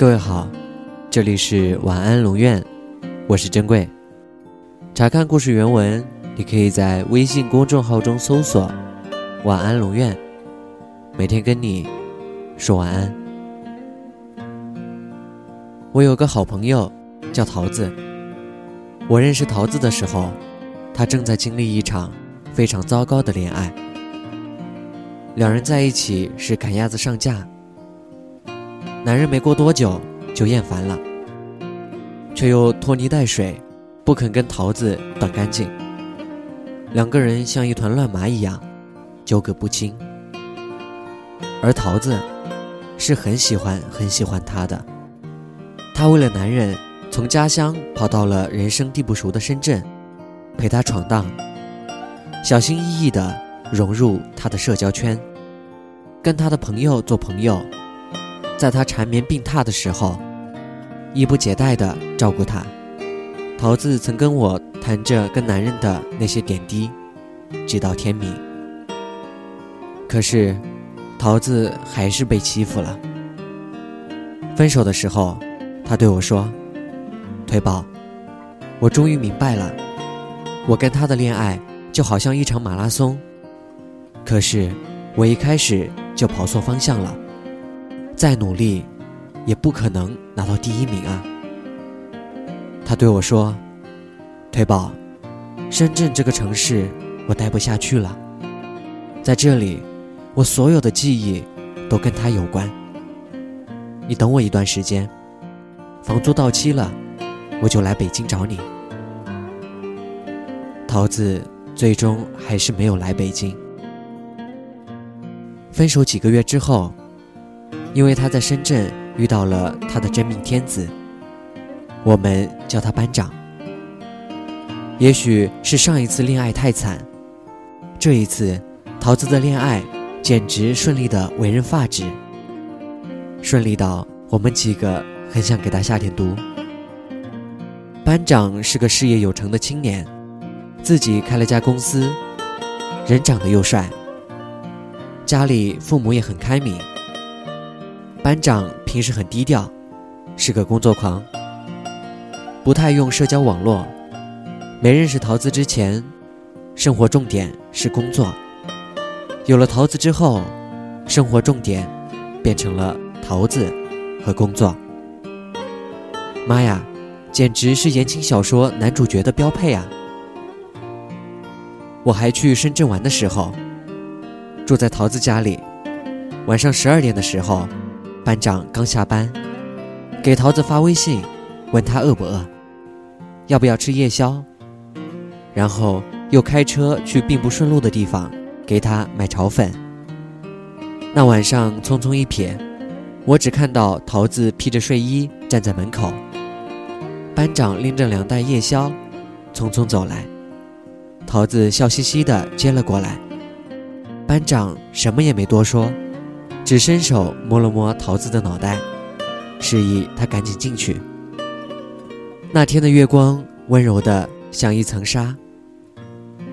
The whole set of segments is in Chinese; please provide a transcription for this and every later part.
各位好，这里是晚安龙院，我是珍贵。查看故事原文，你可以在微信公众号中搜索“晚安龙院”，每天跟你说晚安。我有个好朋友叫桃子，我认识桃子的时候，她正在经历一场非常糟糕的恋爱。两人在一起是赶鸭子上架，男人没过多久就厌烦了，却又拖泥带水，不肯跟桃子断干净。两个人像一团乱麻一样，纠葛不清。而桃子是很喜欢很喜欢他的，他为了男人从家乡跑到了人生地不熟的深圳，陪他闯荡，小心翼翼地融入他的社交圈。跟他的朋友做朋友，在他缠绵病榻的时候，衣不解带的照顾他。桃子曾跟我谈着跟男人的那些点滴，直到天明。可是，桃子还是被欺负了。分手的时候，他对我说：“腿宝，我终于明白了，我跟他的恋爱就好像一场马拉松。可是，我一开始……”就跑错方向了，再努力，也不可能拿到第一名啊！他对我说：“腿宝，深圳这个城市我待不下去了，在这里，我所有的记忆都跟他有关。你等我一段时间，房租到期了，我就来北京找你。”桃子最终还是没有来北京。分手几个月之后，因为他在深圳遇到了他的真命天子，我们叫他班长。也许是上一次恋爱太惨，这一次桃子的恋爱简直顺利的为人发指，顺利到我们几个很想给他下点毒。班长是个事业有成的青年，自己开了家公司，人长得又帅。家里父母也很开明。班长平时很低调，是个工作狂，不太用社交网络。没认识桃子之前，生活重点是工作；有了桃子之后，生活重点变成了桃子和工作。妈呀，简直是言情小说男主角的标配啊！我还去深圳玩的时候。住在桃子家里，晚上十二点的时候，班长刚下班，给桃子发微信，问他饿不饿，要不要吃夜宵，然后又开车去并不顺路的地方给他买炒粉。那晚上匆匆一瞥，我只看到桃子披着睡衣站在门口，班长拎着两袋夜宵，匆匆走来，桃子笑嘻嘻地接了过来。班长什么也没多说，只伸手摸了摸桃子的脑袋，示意她赶紧进去。那天的月光温柔的像一层纱，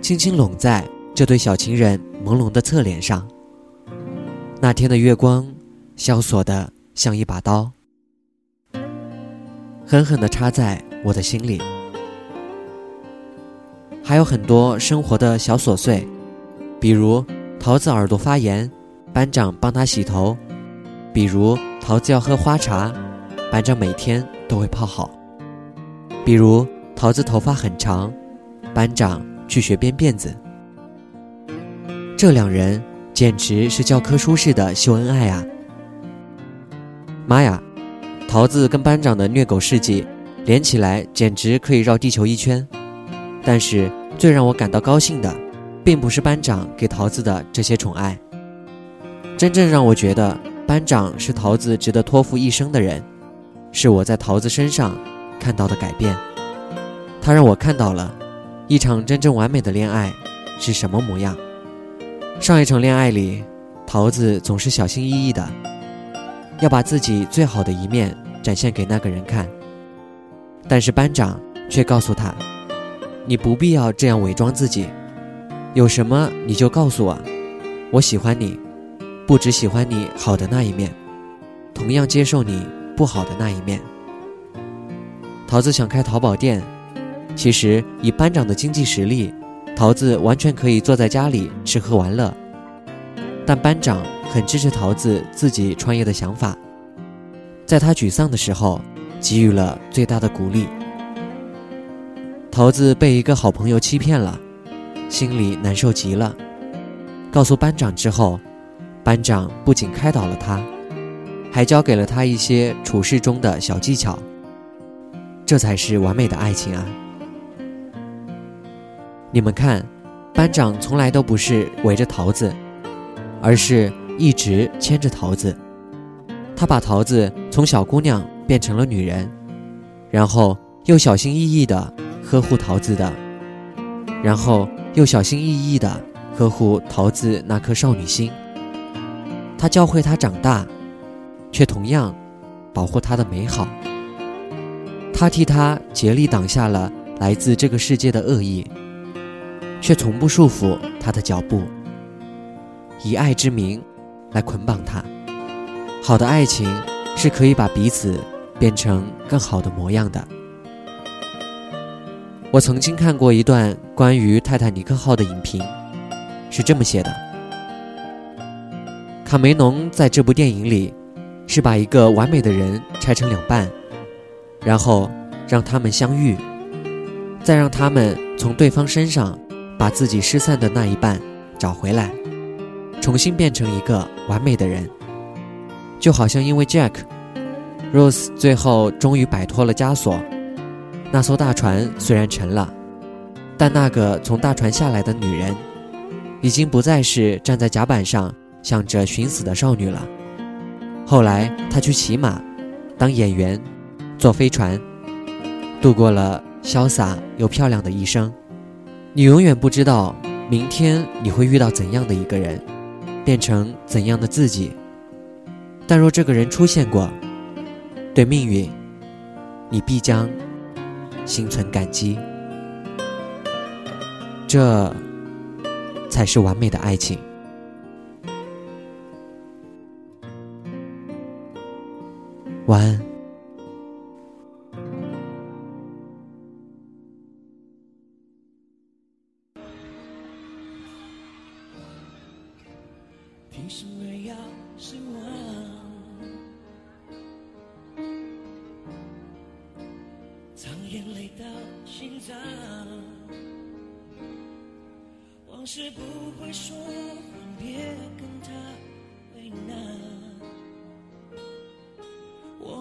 轻轻拢在这对小情人朦胧的侧脸上。那天的月光萧索的像一把刀，狠狠的插在我的心里。还有很多生活的小琐碎，比如。桃子耳朵发炎，班长帮他洗头；比如桃子要喝花茶，班长每天都会泡好；比如桃子头发很长，班长去学编辫子。这两人简直是教科书式的秀恩爱啊！妈呀，桃子跟班长的虐狗事迹连起来简直可以绕地球一圈。但是最让我感到高兴的。并不是班长给桃子的这些宠爱，真正让我觉得班长是桃子值得托付一生的人，是我在桃子身上看到的改变。他让我看到了一场真正完美的恋爱是什么模样。上一场恋爱里，桃子总是小心翼翼的，要把自己最好的一面展现给那个人看，但是班长却告诉他：“你不必要这样伪装自己。”有什么你就告诉我，我喜欢你，不只喜欢你好的那一面，同样接受你不好的那一面。桃子想开淘宝店，其实以班长的经济实力，桃子完全可以坐在家里吃喝玩乐。但班长很支持桃子自己创业的想法，在他沮丧的时候，给予了最大的鼓励。桃子被一个好朋友欺骗了，心里难受极了。告诉班长之后，班长不仅开导了他，还教给了他一些处事中的小技巧。这才是完美的爱情啊！你们看，班长从来都不是围着桃子，而是一直牵着桃子。他把桃子从小姑娘变成了女人，然后又小心翼翼地呵护桃子的，然后又小心翼翼地呵护桃子那颗少女心。他教会她长大，却同样保护她的美好。他替他竭力挡下了来自这个世界的恶意，却从不束缚他的脚步，以爱之名来捆绑他。好的爱情是可以把彼此变成更好的模样的。我曾经看过一段关于泰坦尼克号的影评，是这么写的：卡梅隆在这部电影里是把一个完美的人拆成两半。然后让他们相遇，再让他们从对方身上把自己失散的那一半找回来，重新变成一个完美的人。就好像因为 Jack，Rose 最后终于摆脱了枷锁，那艘大船虽然沉了，但那个从大船下来的女人，已经不再是站在甲板上想着寻死的少女了。后来她去骑马，当演员。坐飞船，度过了潇洒又漂亮的一生。你永远不知道明天你会遇到怎样的一个人，变成怎样的自己。但若这个人出现过，对命运，你必将心存感激。这才是完美的爱情。晚安。凭什么要失望？藏眼泪到心脏，往事不会说谎，别跟他为难。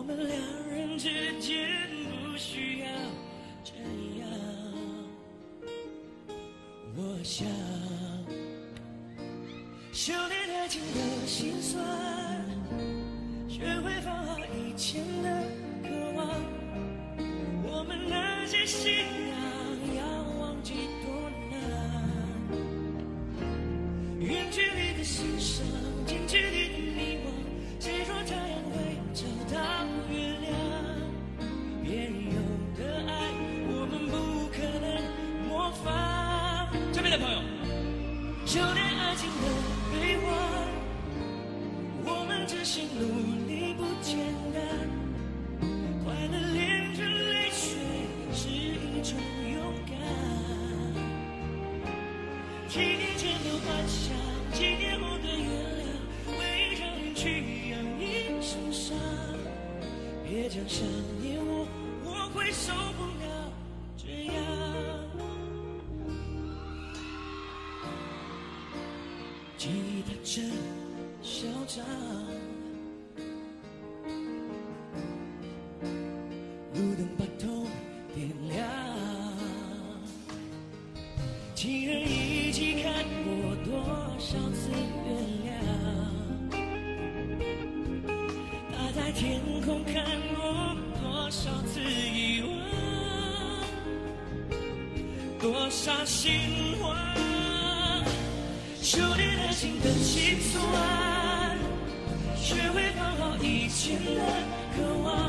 们两人之间不需要这样，我想。修炼爱情的心酸，学会放好以前的渴望。我们那些信仰要忘记多难。远距离的欣赏，去养一身伤。别讲想念我，我会受不了这样。记忆它真嚣张，心慌。修炼爱情的心酸，学会放好以前的渴望。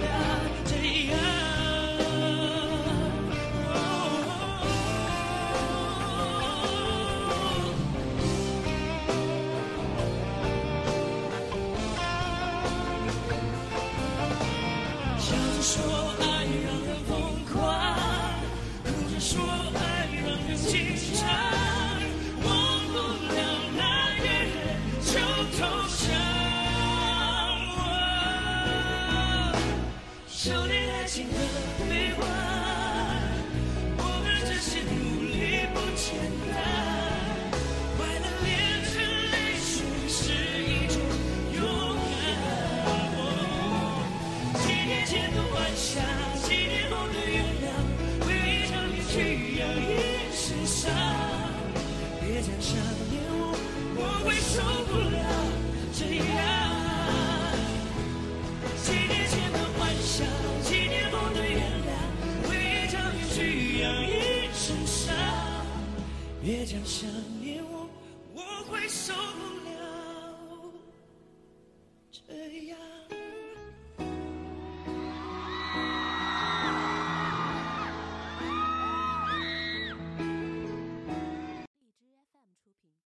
谅，回忆让你去养一身伤。别讲伤